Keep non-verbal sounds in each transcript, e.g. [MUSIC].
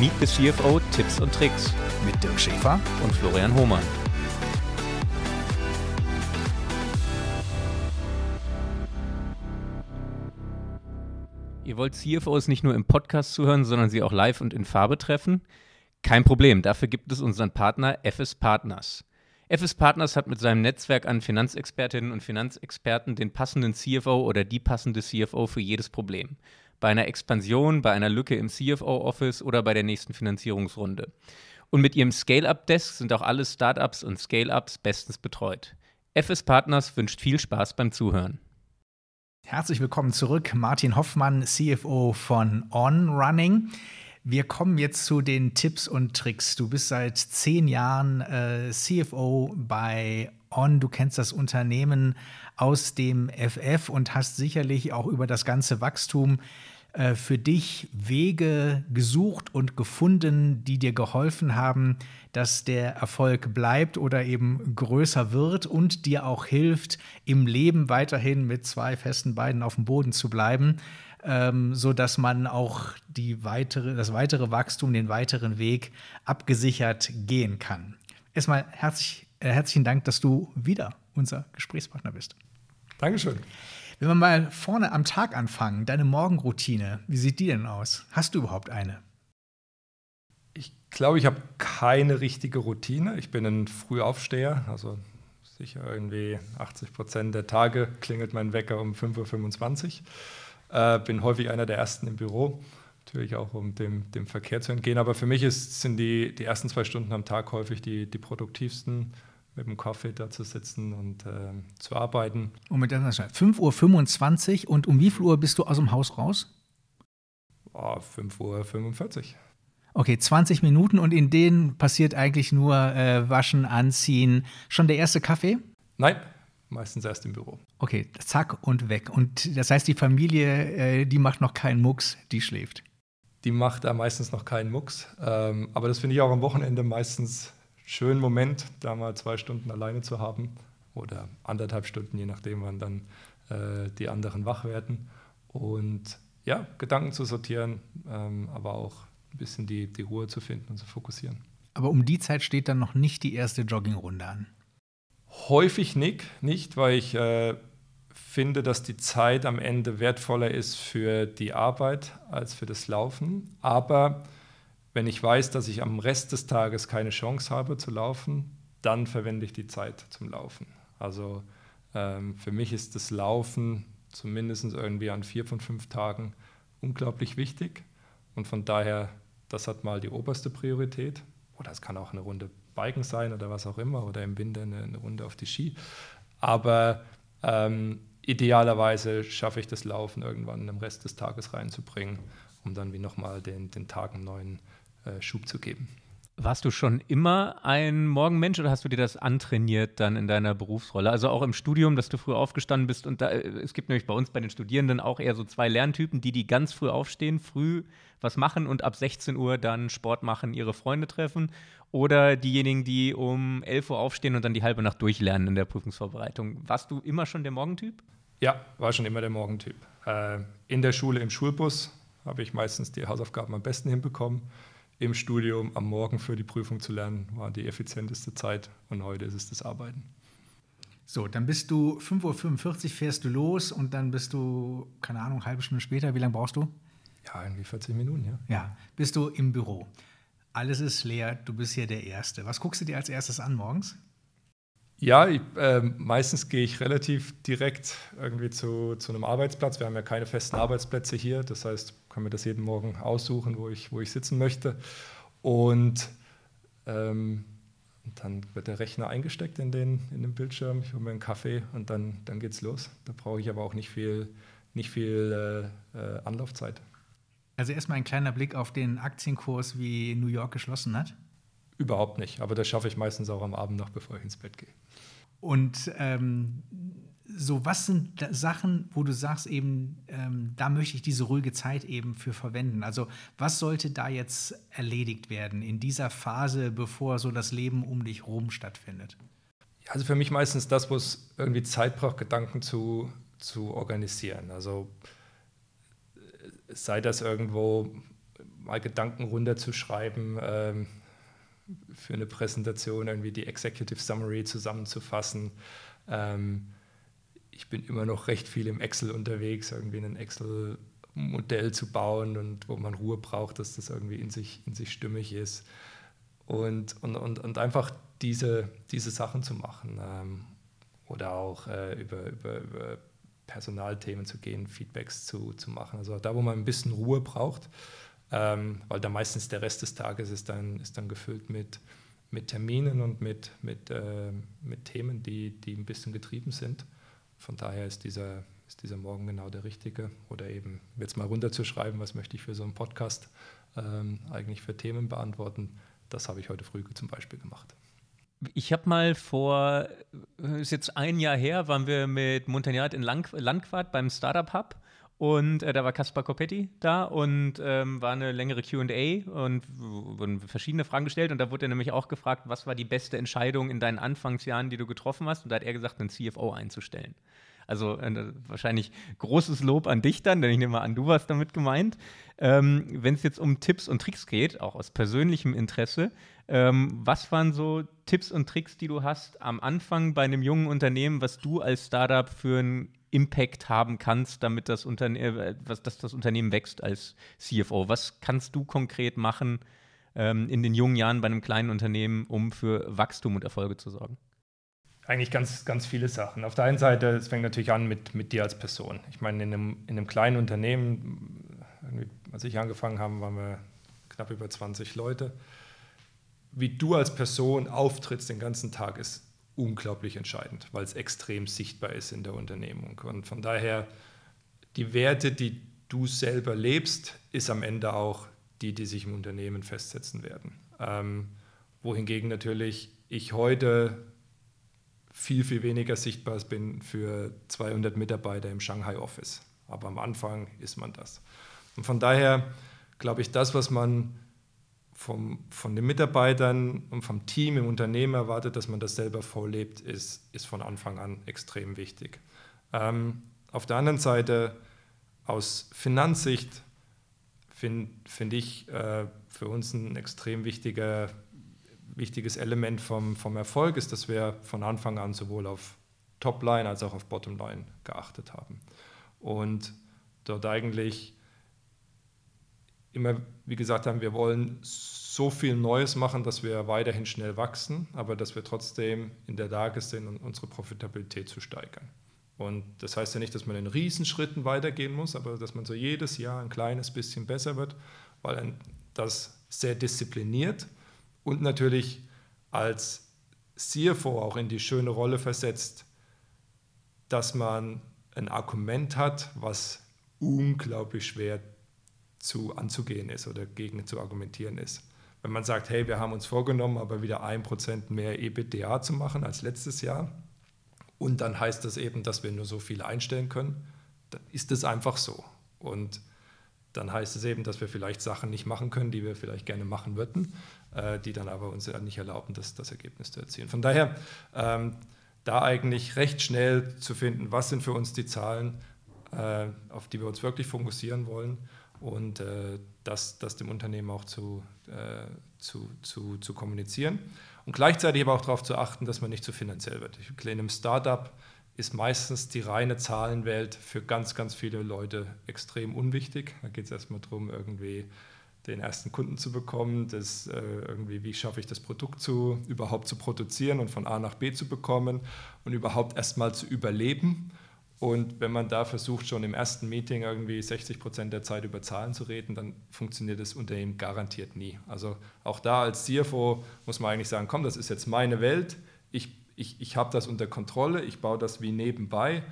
Meet the CFO Tipps und Tricks mit Dirk Schäfer und Florian Hohmann. Ihr wollt CFOs nicht nur im Podcast zuhören, sondern sie auch live und in Farbe treffen? Kein Problem, dafür gibt es unseren Partner FS Partners. FS Partners hat mit seinem Netzwerk an Finanzexpertinnen und Finanzexperten den passenden CFO oder die passende CFO für jedes Problem. Bei einer Expansion, bei einer Lücke im CFO-Office oder bei der nächsten Finanzierungsrunde. Und mit ihrem Scale-Up-Desk sind auch alle Startups und Scale-Ups bestens betreut. FS Partners wünscht viel Spaß beim Zuhören. Herzlich willkommen zurück, Martin Hoffmann, CFO von On Running. Wir kommen jetzt zu den Tipps und Tricks. Du bist seit zehn Jahren äh, CFO bei On. Du kennst das Unternehmen aus dem FF und hast sicherlich auch über das ganze Wachstum äh, für dich Wege gesucht und gefunden, die dir geholfen haben, dass der Erfolg bleibt oder eben größer wird und dir auch hilft, im Leben weiterhin mit zwei festen Beinen auf dem Boden zu bleiben ähm, so dass man auch die weitere, das weitere Wachstum, den weiteren Weg abgesichert gehen kann. Erstmal herzlich, äh, herzlichen Dank, dass du wieder unser Gesprächspartner bist. Dankeschön. Wenn wir mal vorne am Tag anfangen, deine Morgenroutine, wie sieht die denn aus? Hast du überhaupt eine? Ich glaube, ich habe keine richtige Routine. Ich bin ein Frühaufsteher, also sicher irgendwie 80 Prozent der Tage klingelt mein Wecker um 5.25 Uhr. Äh, bin häufig einer der Ersten im Büro, natürlich auch um dem, dem Verkehr zu entgehen. Aber für mich ist, sind die, die ersten zwei Stunden am Tag häufig die, die produktivsten mit dem Kaffee da zu sitzen und äh, zu arbeiten. Und mit der 5.25 Uhr und um wie viel Uhr bist du aus dem Haus raus? Oh, 5.45 Uhr. Okay, 20 Minuten und in denen passiert eigentlich nur äh, Waschen, Anziehen. Schon der erste Kaffee? Nein, meistens erst im Büro. Okay, zack und weg. Und das heißt, die Familie, äh, die macht noch keinen Mucks, die schläft. Die macht da meistens noch keinen Mucks. Ähm, aber das finde ich auch am Wochenende meistens schönen Moment, da mal zwei Stunden alleine zu haben oder anderthalb Stunden, je nachdem, wann dann äh, die anderen wach werden. Und ja, Gedanken zu sortieren, ähm, aber auch ein bisschen die, die Ruhe zu finden und zu fokussieren. Aber um die Zeit steht dann noch nicht die erste Joggingrunde an. Häufig nicht, nicht weil ich äh, finde, dass die Zeit am Ende wertvoller ist für die Arbeit als für das Laufen. Aber wenn ich weiß, dass ich am Rest des Tages keine Chance habe zu laufen, dann verwende ich die Zeit zum Laufen. Also ähm, für mich ist das Laufen zumindest irgendwie an vier von fünf Tagen unglaublich wichtig. Und von daher, das hat mal die oberste Priorität. Oder es kann auch eine Runde Biken sein oder was auch immer oder im Winter eine, eine Runde auf die Ski. Aber ähm, idealerweise schaffe ich das Laufen irgendwann im Rest des Tages reinzubringen, um dann wie nochmal den, den Tag einen neuen äh, Schub zu geben. Warst du schon immer ein Morgenmensch oder hast du dir das antrainiert dann in deiner Berufsrolle? Also auch im Studium, dass du früh aufgestanden bist und da, äh, es gibt nämlich bei uns bei den Studierenden auch eher so zwei Lerntypen, die die ganz früh aufstehen, früh was machen und ab 16 Uhr dann Sport machen, ihre Freunde treffen oder diejenigen, die um 11 Uhr aufstehen und dann die halbe Nacht durchlernen in der Prüfungsvorbereitung. Warst du immer schon der Morgentyp? Ja, war schon immer der Morgentyp. Äh, in der Schule, im Schulbus habe ich meistens die Hausaufgaben am besten hinbekommen im Studium am Morgen für die Prüfung zu lernen, war die effizienteste Zeit und heute ist es das Arbeiten. So, dann bist du 5.45 Uhr fährst du los und dann bist du, keine Ahnung, eine halbe Stunde später, wie lange brauchst du? Ja, irgendwie 40 Minuten, ja. Ja, bist du im Büro. Alles ist leer, du bist hier der Erste. Was guckst du dir als erstes an morgens? Ja, ich, äh, meistens gehe ich relativ direkt irgendwie zu, zu einem Arbeitsplatz. Wir haben ja keine festen Arbeitsplätze hier. Das heißt, kann mir das jeden Morgen aussuchen, wo ich, wo ich sitzen möchte. Und ähm, dann wird der Rechner eingesteckt in den, in den Bildschirm. Ich hole mir einen Kaffee und dann, dann geht's los. Da brauche ich aber auch nicht viel, nicht viel äh, äh, Anlaufzeit. Also erstmal ein kleiner Blick auf den Aktienkurs, wie New York geschlossen hat. Überhaupt nicht, aber das schaffe ich meistens auch am Abend noch, bevor ich ins Bett gehe. Und ähm, so, was sind Sachen, wo du sagst, eben, ähm, da möchte ich diese ruhige Zeit eben für verwenden? Also, was sollte da jetzt erledigt werden in dieser Phase, bevor so das Leben um dich rum stattfindet? Also für mich meistens das, wo es irgendwie Zeit braucht, Gedanken zu, zu organisieren. Also sei das irgendwo mal Gedanken runterzuschreiben, ähm, für eine Präsentation irgendwie die Executive Summary zusammenzufassen. Ähm, ich bin immer noch recht viel im Excel unterwegs, irgendwie ein Excel-Modell zu bauen und wo man Ruhe braucht, dass das irgendwie in sich, in sich stimmig ist. Und, und, und, und einfach diese, diese Sachen zu machen. Ähm, oder auch äh, über, über, über Personalthemen zu gehen, Feedbacks zu, zu machen. Also da, wo man ein bisschen Ruhe braucht, ähm, weil da meistens der Rest des Tages ist dann, ist dann gefüllt mit, mit Terminen und mit, mit, äh, mit Themen, die, die ein bisschen getrieben sind. Von daher ist dieser, ist dieser Morgen genau der richtige. Oder eben jetzt mal runterzuschreiben, was möchte ich für so einen Podcast ähm, eigentlich für Themen beantworten. Das habe ich heute früh zum Beispiel gemacht. Ich habe mal vor, äh, ist jetzt ein Jahr her, waren wir mit Montagnard in Landquart beim Startup Hub und äh, da war Caspar Coppetti da und ähm, war eine längere QA und wurden verschiedene Fragen gestellt. Und da wurde er nämlich auch gefragt, was war die beste Entscheidung in deinen Anfangsjahren, die du getroffen hast? Und da hat er gesagt, einen CFO einzustellen. Also äh, wahrscheinlich großes Lob an dich dann, denn ich nehme mal an, du warst damit gemeint. Ähm, Wenn es jetzt um Tipps und Tricks geht, auch aus persönlichem Interesse, ähm, was waren so Tipps und Tricks, die du hast am Anfang bei einem jungen Unternehmen, was du als Startup für einen Impact haben kannst, damit das, Unterne äh, was, dass das Unternehmen wächst als CFO? Was kannst du konkret machen ähm, in den jungen Jahren bei einem kleinen Unternehmen, um für Wachstum und Erfolge zu sorgen? Eigentlich ganz, ganz viele Sachen. Auf der einen Seite, es fängt natürlich an mit, mit dir als Person. Ich meine, in einem, in einem kleinen Unternehmen, als ich angefangen habe, waren wir knapp über 20 Leute. Wie du als Person auftrittst den ganzen Tag, ist unglaublich entscheidend, weil es extrem sichtbar ist in der Unternehmung. Und von daher, die Werte, die du selber lebst, ist am Ende auch die, die sich im Unternehmen festsetzen werden. Ähm, wohingegen natürlich ich heute viel, viel weniger sichtbar bin für 200 Mitarbeiter im Shanghai Office. Aber am Anfang ist man das. Und von daher glaube ich, das, was man vom, von den Mitarbeitern und vom Team im Unternehmen erwartet, dass man das selber vorlebt, ist, ist von Anfang an extrem wichtig. Ähm, auf der anderen Seite, aus Finanzsicht, finde find ich äh, für uns ein extrem wichtiger, wichtiges Element vom, vom Erfolg, ist, dass wir von Anfang an sowohl auf Topline als auch auf Bottomline geachtet haben. Und dort eigentlich immer, wie gesagt haben, wir wollen so viel Neues machen, dass wir weiterhin schnell wachsen, aber dass wir trotzdem in der Lage sind, unsere Profitabilität zu steigern. Und das heißt ja nicht, dass man in Riesenschritten weitergehen muss, aber dass man so jedes Jahr ein kleines bisschen besser wird, weil das sehr diszipliniert und natürlich als CFO auch in die schöne Rolle versetzt, dass man ein Argument hat, was unglaublich schwer zu anzugehen ist oder gegen zu argumentieren ist. Wenn man sagt, hey, wir haben uns vorgenommen, aber wieder ein Prozent mehr EBITDA zu machen als letztes Jahr, und dann heißt das eben, dass wir nur so viel einstellen können, dann ist es einfach so. Und dann heißt es eben, dass wir vielleicht Sachen nicht machen können, die wir vielleicht gerne machen würden, äh, die dann aber uns nicht erlauben, das, das Ergebnis zu erzielen. Von daher, ähm, da eigentlich recht schnell zu finden, was sind für uns die Zahlen, äh, auf die wir uns wirklich fokussieren wollen und äh, das, das dem Unternehmen auch zu, äh, zu, zu, zu kommunizieren. Und gleichzeitig aber auch darauf zu achten, dass man nicht zu finanziell wird. In einem Startup ist meistens die reine Zahlenwelt für ganz, ganz viele Leute extrem unwichtig. Da geht es erstmal darum, irgendwie den ersten Kunden zu bekommen, das, äh, irgendwie, wie schaffe ich das Produkt zu, überhaupt zu produzieren und von A nach B zu bekommen und überhaupt erstmal zu überleben und wenn man da versucht, schon im ersten Meeting irgendwie 60 Prozent der Zeit über Zahlen zu reden, dann funktioniert das Unternehmen garantiert nie. Also auch da als CFO muss man eigentlich sagen, komm, das ist jetzt meine Welt, ich, ich, ich habe das unter Kontrolle, ich baue das wie nebenbei,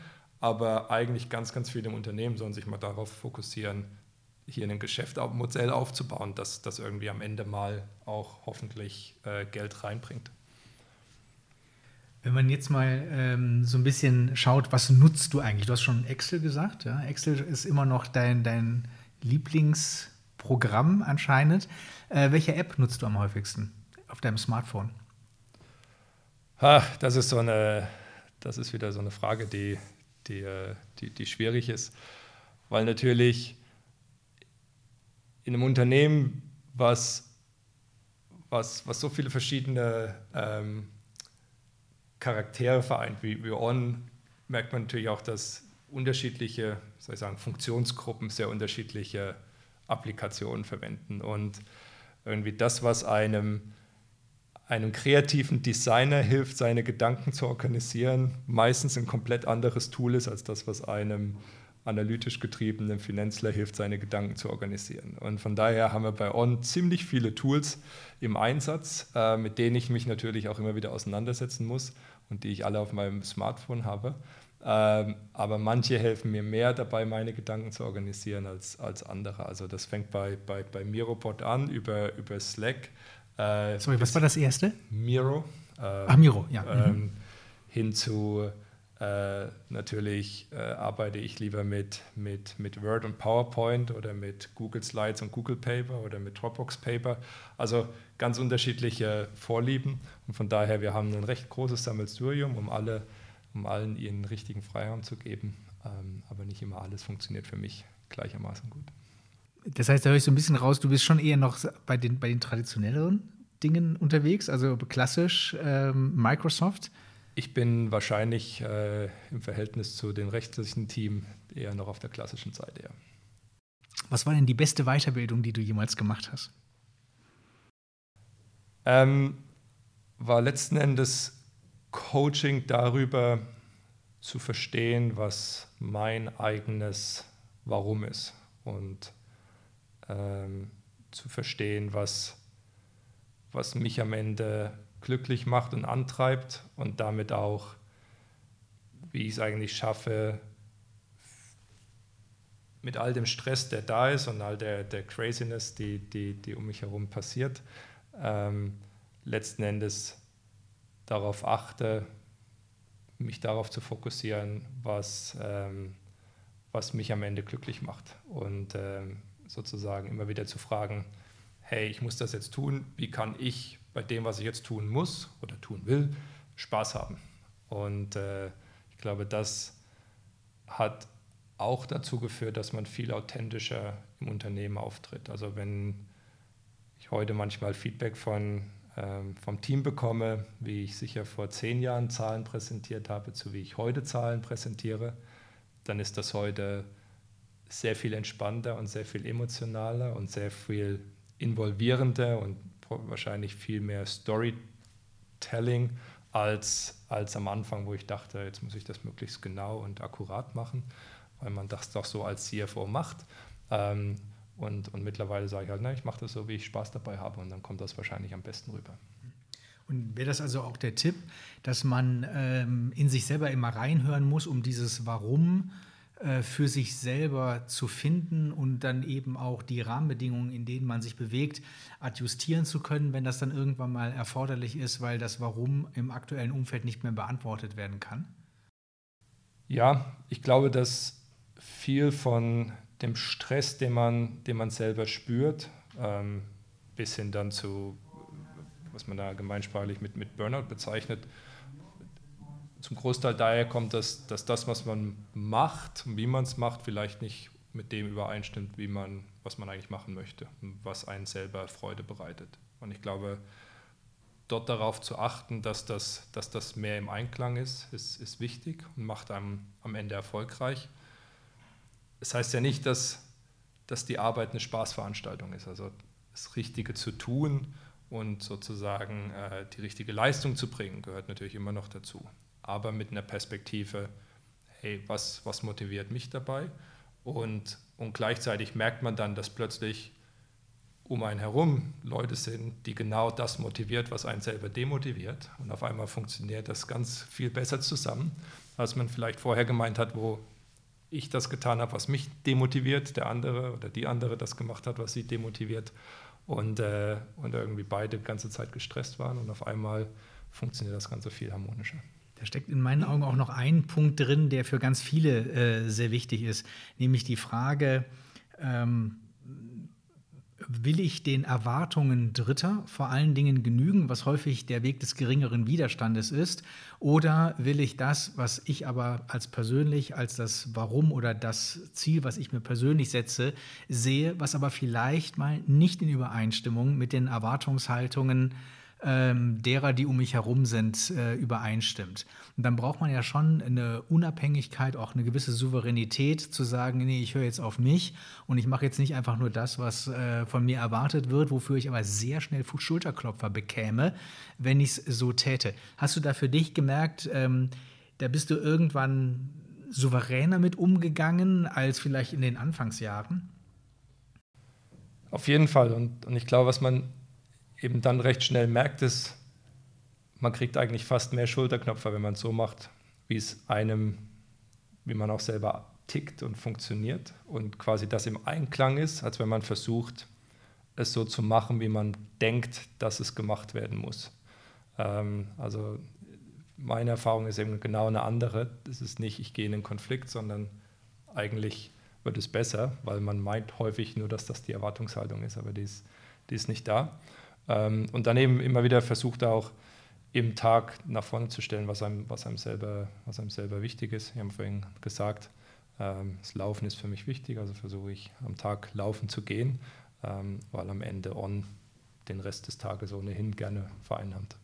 aber eigentlich ganz, ganz viele Unternehmen sollen sich mal darauf fokussieren, hier ein Geschäftsmodell aufzubauen, das, das irgendwie am Ende mal auch hoffentlich äh, Geld reinbringt. Wenn man jetzt mal ähm, so ein bisschen schaut, was nutzt du eigentlich? Du hast schon Excel gesagt. Ja? Excel ist immer noch dein, dein Lieblingsprogramm anscheinend. Äh, welche App nutzt du am häufigsten auf deinem Smartphone? Ha, das ist so eine, das ist wieder so eine Frage, die, die, äh, die, die schwierig ist, weil natürlich in einem Unternehmen, was, was, was so viele verschiedene ähm, Charaktere vereint wie, wie On, merkt man natürlich auch, dass unterschiedliche, soll ich sagen, Funktionsgruppen sehr unterschiedliche Applikationen verwenden. Und irgendwie das, was einem, einem kreativen Designer hilft, seine Gedanken zu organisieren, meistens ein komplett anderes Tool ist als das, was einem analytisch getriebenen Finanzler hilft, seine Gedanken zu organisieren. Und von daher haben wir bei On ziemlich viele Tools im Einsatz, äh, mit denen ich mich natürlich auch immer wieder auseinandersetzen muss und die ich alle auf meinem Smartphone habe. Ähm, aber manche helfen mir mehr dabei, meine Gedanken zu organisieren als, als andere. Also das fängt bei, bei, bei Miropod an, über, über Slack. Äh, Sorry, was war das erste? Miro. Äh, Ach, Miro, ja. Ähm, mhm. Hin zu äh, natürlich äh, arbeite ich lieber mit, mit, mit Word und PowerPoint oder mit Google Slides und Google Paper oder mit Dropbox Paper. Also ganz unterschiedliche Vorlieben. Und von daher, wir haben ein recht großes Sammelsurium, um alle um allen ihren richtigen Freiraum zu geben. Ähm, aber nicht immer alles funktioniert für mich gleichermaßen gut. Das heißt, da höre ich so ein bisschen raus, du bist schon eher noch bei den, bei den traditionelleren Dingen unterwegs, also klassisch ähm, Microsoft. Ich bin wahrscheinlich äh, im Verhältnis zu den rechtlichen Team eher noch auf der klassischen Seite. Ja. Was war denn die beste Weiterbildung, die du jemals gemacht hast? Ähm, war letzten Endes Coaching darüber zu verstehen, was mein eigenes Warum ist und ähm, zu verstehen, was, was mich am Ende glücklich macht und antreibt und damit auch, wie ich es eigentlich schaffe, mit all dem Stress, der da ist und all der, der Craziness, die, die, die um mich herum passiert, ähm, letzten Endes darauf achte, mich darauf zu fokussieren, was, ähm, was mich am Ende glücklich macht. Und ähm, sozusagen immer wieder zu fragen, hey, ich muss das jetzt tun, wie kann ich bei dem, was ich jetzt tun muss oder tun will, Spaß haben. Und äh, ich glaube, das hat auch dazu geführt, dass man viel authentischer im Unternehmen auftritt. Also wenn ich heute manchmal Feedback von ähm, vom Team bekomme, wie ich sicher vor zehn Jahren Zahlen präsentiert habe, zu wie ich heute Zahlen präsentiere, dann ist das heute sehr viel entspannter und sehr viel emotionaler und sehr viel involvierender und wahrscheinlich viel mehr Storytelling als, als am Anfang, wo ich dachte, jetzt muss ich das möglichst genau und akkurat machen, weil man das doch so als CFO macht. Ähm, und, und mittlerweile sage ich halt, na, ich mache das so, wie ich Spaß dabei habe und dann kommt das wahrscheinlich am besten rüber. Und wäre das also auch der Tipp, dass man ähm, in sich selber immer reinhören muss, um dieses Warum äh, für sich selber zu finden und dann eben auch die Rahmenbedingungen, in denen man sich bewegt, adjustieren zu können, wenn das dann irgendwann mal erforderlich ist, weil das Warum im aktuellen Umfeld nicht mehr beantwortet werden kann? Ja, ich glaube, dass viel von dem Stress, den man, den man selber spürt, ähm, bis hin dann zu, was man da gemeinsprachlich mit, mit Burnout bezeichnet, zum Großteil daher kommt, dass, dass das, was man macht und wie man es macht, vielleicht nicht mit dem übereinstimmt, wie man, was man eigentlich machen möchte was einen selber Freude bereitet. Und ich glaube, dort darauf zu achten, dass das, dass das mehr im Einklang ist, ist, ist wichtig und macht einem am Ende erfolgreich es heißt ja nicht, dass, dass die Arbeit eine Spaßveranstaltung ist. Also das Richtige zu tun und sozusagen äh, die richtige Leistung zu bringen, gehört natürlich immer noch dazu. Aber mit einer Perspektive, hey, was, was motiviert mich dabei? Und, und gleichzeitig merkt man dann, dass plötzlich um einen herum Leute sind, die genau das motiviert, was einen selber demotiviert. Und auf einmal funktioniert das ganz viel besser zusammen, als man vielleicht vorher gemeint hat, wo ich das getan habe, was mich demotiviert, der andere oder die andere das gemacht hat, was sie demotiviert und, äh, und irgendwie beide die ganze Zeit gestresst waren und auf einmal funktioniert das Ganze viel harmonischer. Da steckt in meinen Augen auch noch ein Punkt drin, der für ganz viele äh, sehr wichtig ist, nämlich die Frage, ähm, will ich den Erwartungen Dritter vor allen Dingen genügen, was häufig der Weg des geringeren Widerstandes ist? Oder will ich das, was ich aber als persönlich, als das Warum oder das Ziel, was ich mir persönlich setze, sehe, was aber vielleicht mal nicht in Übereinstimmung mit den Erwartungshaltungen ähm, derer, die um mich herum sind, äh, übereinstimmt. Und dann braucht man ja schon eine Unabhängigkeit, auch eine gewisse Souveränität zu sagen, nee, ich höre jetzt auf mich und ich mache jetzt nicht einfach nur das, was äh, von mir erwartet wird, wofür ich aber sehr schnell Schulterklopfer bekäme, wenn ich es so täte. Hast du da für dich gemerkt, ähm, da bist du irgendwann souveräner mit umgegangen als vielleicht in den Anfangsjahren? Auf jeden Fall. Und, und ich glaube, was man eben dann recht schnell merkt, ist, man kriegt eigentlich fast mehr Schulterknöpfe, wenn man es so macht, wie es einem, wie man auch selber tickt und funktioniert und quasi das im Einklang ist, als wenn man versucht, es so zu machen, wie man denkt, dass es gemacht werden muss. Ähm, also meine Erfahrung ist eben genau eine andere. Es ist nicht, ich gehe in einen Konflikt, sondern eigentlich wird es besser, weil man meint häufig nur, dass das die Erwartungshaltung ist, aber die ist, die ist nicht da. Ähm, und daneben immer wieder versucht er auch im Tag nach vorne zu stellen, was einem, was einem, selber, was einem selber wichtig ist. Wir haben vorhin gesagt, ähm, das Laufen ist für mich wichtig, also versuche ich am Tag laufen zu gehen, ähm, weil am Ende on den Rest des Tages ohnehin gerne vereinnahmt.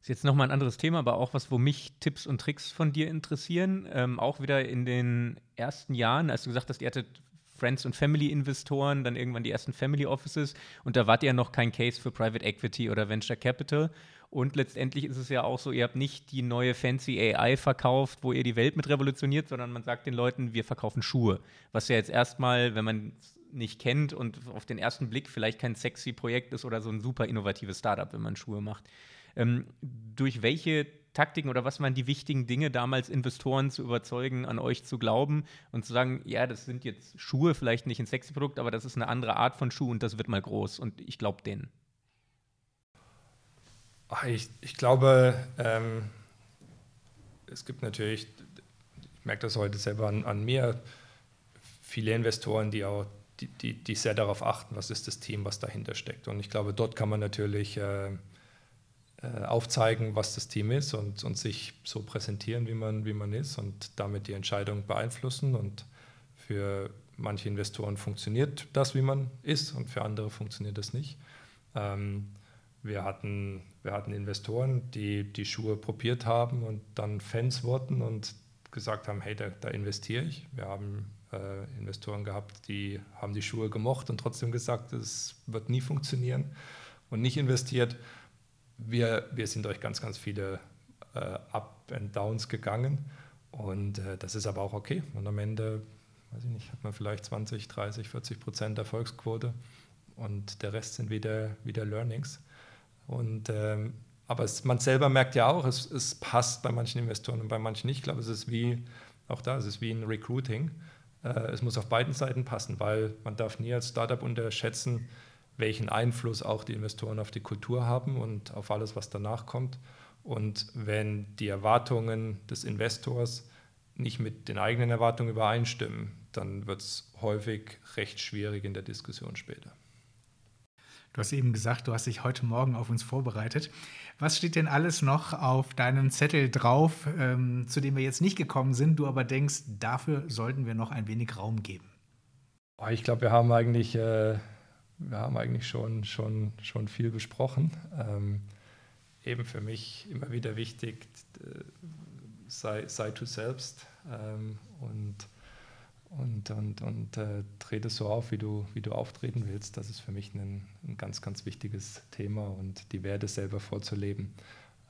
Ist jetzt nochmal ein anderes Thema, aber auch was, wo mich Tipps und Tricks von dir interessieren. Ähm, auch wieder in den ersten Jahren, als du gesagt hast, ihr hattet Friends- und Family-Investoren, dann irgendwann die ersten Family Offices. Und da wart ihr noch kein Case für Private Equity oder Venture Capital. Und letztendlich ist es ja auch so, ihr habt nicht die neue fancy AI verkauft, wo ihr die Welt mit revolutioniert, sondern man sagt den Leuten, wir verkaufen Schuhe. Was ja jetzt erstmal, wenn man es nicht kennt und auf den ersten Blick vielleicht kein sexy Projekt ist oder so ein super innovatives Startup, wenn man Schuhe macht. Ähm, durch welche Taktiken oder was waren die wichtigen Dinge damals, Investoren zu überzeugen, an euch zu glauben und zu sagen, ja, das sind jetzt Schuhe, vielleicht nicht ein sexy Produkt, aber das ist eine andere Art von Schuh und das wird mal groß und ich glaube denen. Ich, ich glaube, ähm, es gibt natürlich, ich merke das heute selber an, an mir, viele Investoren, die auch die, die, die, sehr darauf achten, was ist das Team, was dahinter steckt. Und ich glaube, dort kann man natürlich äh, aufzeigen, was das Team ist und, und sich so präsentieren, wie man, wie man ist und damit die Entscheidung beeinflussen. Und für manche Investoren funktioniert das, wie man ist, und für andere funktioniert das nicht. Ähm, wir, hatten, wir hatten Investoren, die die Schuhe probiert haben und dann Fans wurden und gesagt haben, hey, da, da investiere ich. Wir haben äh, Investoren gehabt, die haben die Schuhe gemocht und trotzdem gesagt, es wird nie funktionieren und nicht investiert wir, wir sind durch ganz, ganz viele äh, Up and Downs gegangen und äh, das ist aber auch okay. Und am Ende, weiß ich nicht, hat man vielleicht 20, 30, 40 Prozent Erfolgsquote und der Rest sind wieder, wieder Learnings. Und, ähm, aber es, man selber merkt ja auch, es, es passt bei manchen Investoren und bei manchen nicht. Ich glaube, es ist wie, auch da, es ist wie ein Recruiting. Äh, es muss auf beiden Seiten passen, weil man darf nie als Startup unterschätzen, welchen Einfluss auch die Investoren auf die Kultur haben und auf alles, was danach kommt. Und wenn die Erwartungen des Investors nicht mit den eigenen Erwartungen übereinstimmen, dann wird es häufig recht schwierig in der Diskussion später. Du hast eben gesagt, du hast dich heute Morgen auf uns vorbereitet. Was steht denn alles noch auf deinem Zettel drauf, ähm, zu dem wir jetzt nicht gekommen sind, du aber denkst, dafür sollten wir noch ein wenig Raum geben? Ich glaube, wir haben eigentlich äh, wir haben eigentlich schon, schon, schon viel besprochen. Ähm, eben für mich immer wieder wichtig, äh, sei, sei du selbst ähm, und, und, und, und äh, trete so auf, wie du, wie du auftreten willst. Das ist für mich ein, ein ganz, ganz wichtiges Thema und die Werte selber vorzuleben.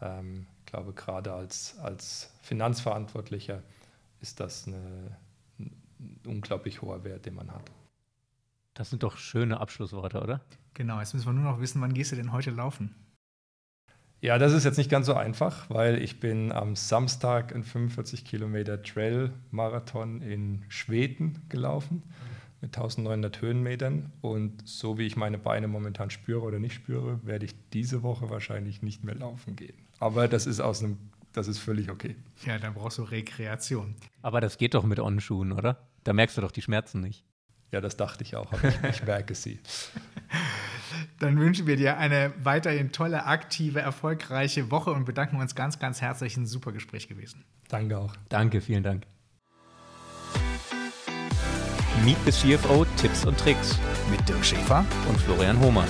Ähm, ich glaube, gerade als, als Finanzverantwortlicher ist das eine, ein unglaublich hoher Wert, den man hat. Das sind doch schöne Abschlussworte, oder? Genau, jetzt müssen wir nur noch wissen, wann gehst du denn heute laufen? Ja, das ist jetzt nicht ganz so einfach, weil ich bin am Samstag einen 45 Kilometer Trail-Marathon in Schweden gelaufen mit 1900 Höhenmetern und so wie ich meine Beine momentan spüre oder nicht spüre, werde ich diese Woche wahrscheinlich nicht mehr laufen gehen. Aber das ist aus einem, das ist völlig okay. Ja, dann brauchst du Rekreation. Aber das geht doch mit On-Schuhen, oder? Da merkst du doch die Schmerzen nicht. Ja, das dachte ich auch, aber ich, ich [LAUGHS] merke sie. Dann wünschen wir dir eine weiterhin tolle, aktive, erfolgreiche Woche und bedanken uns ganz, ganz herzlich. Ein super Gespräch gewesen. Danke auch. Danke, vielen Dank. Meet the CFO Tipps und Tricks mit Dirk Schäfer und Florian Hohmann.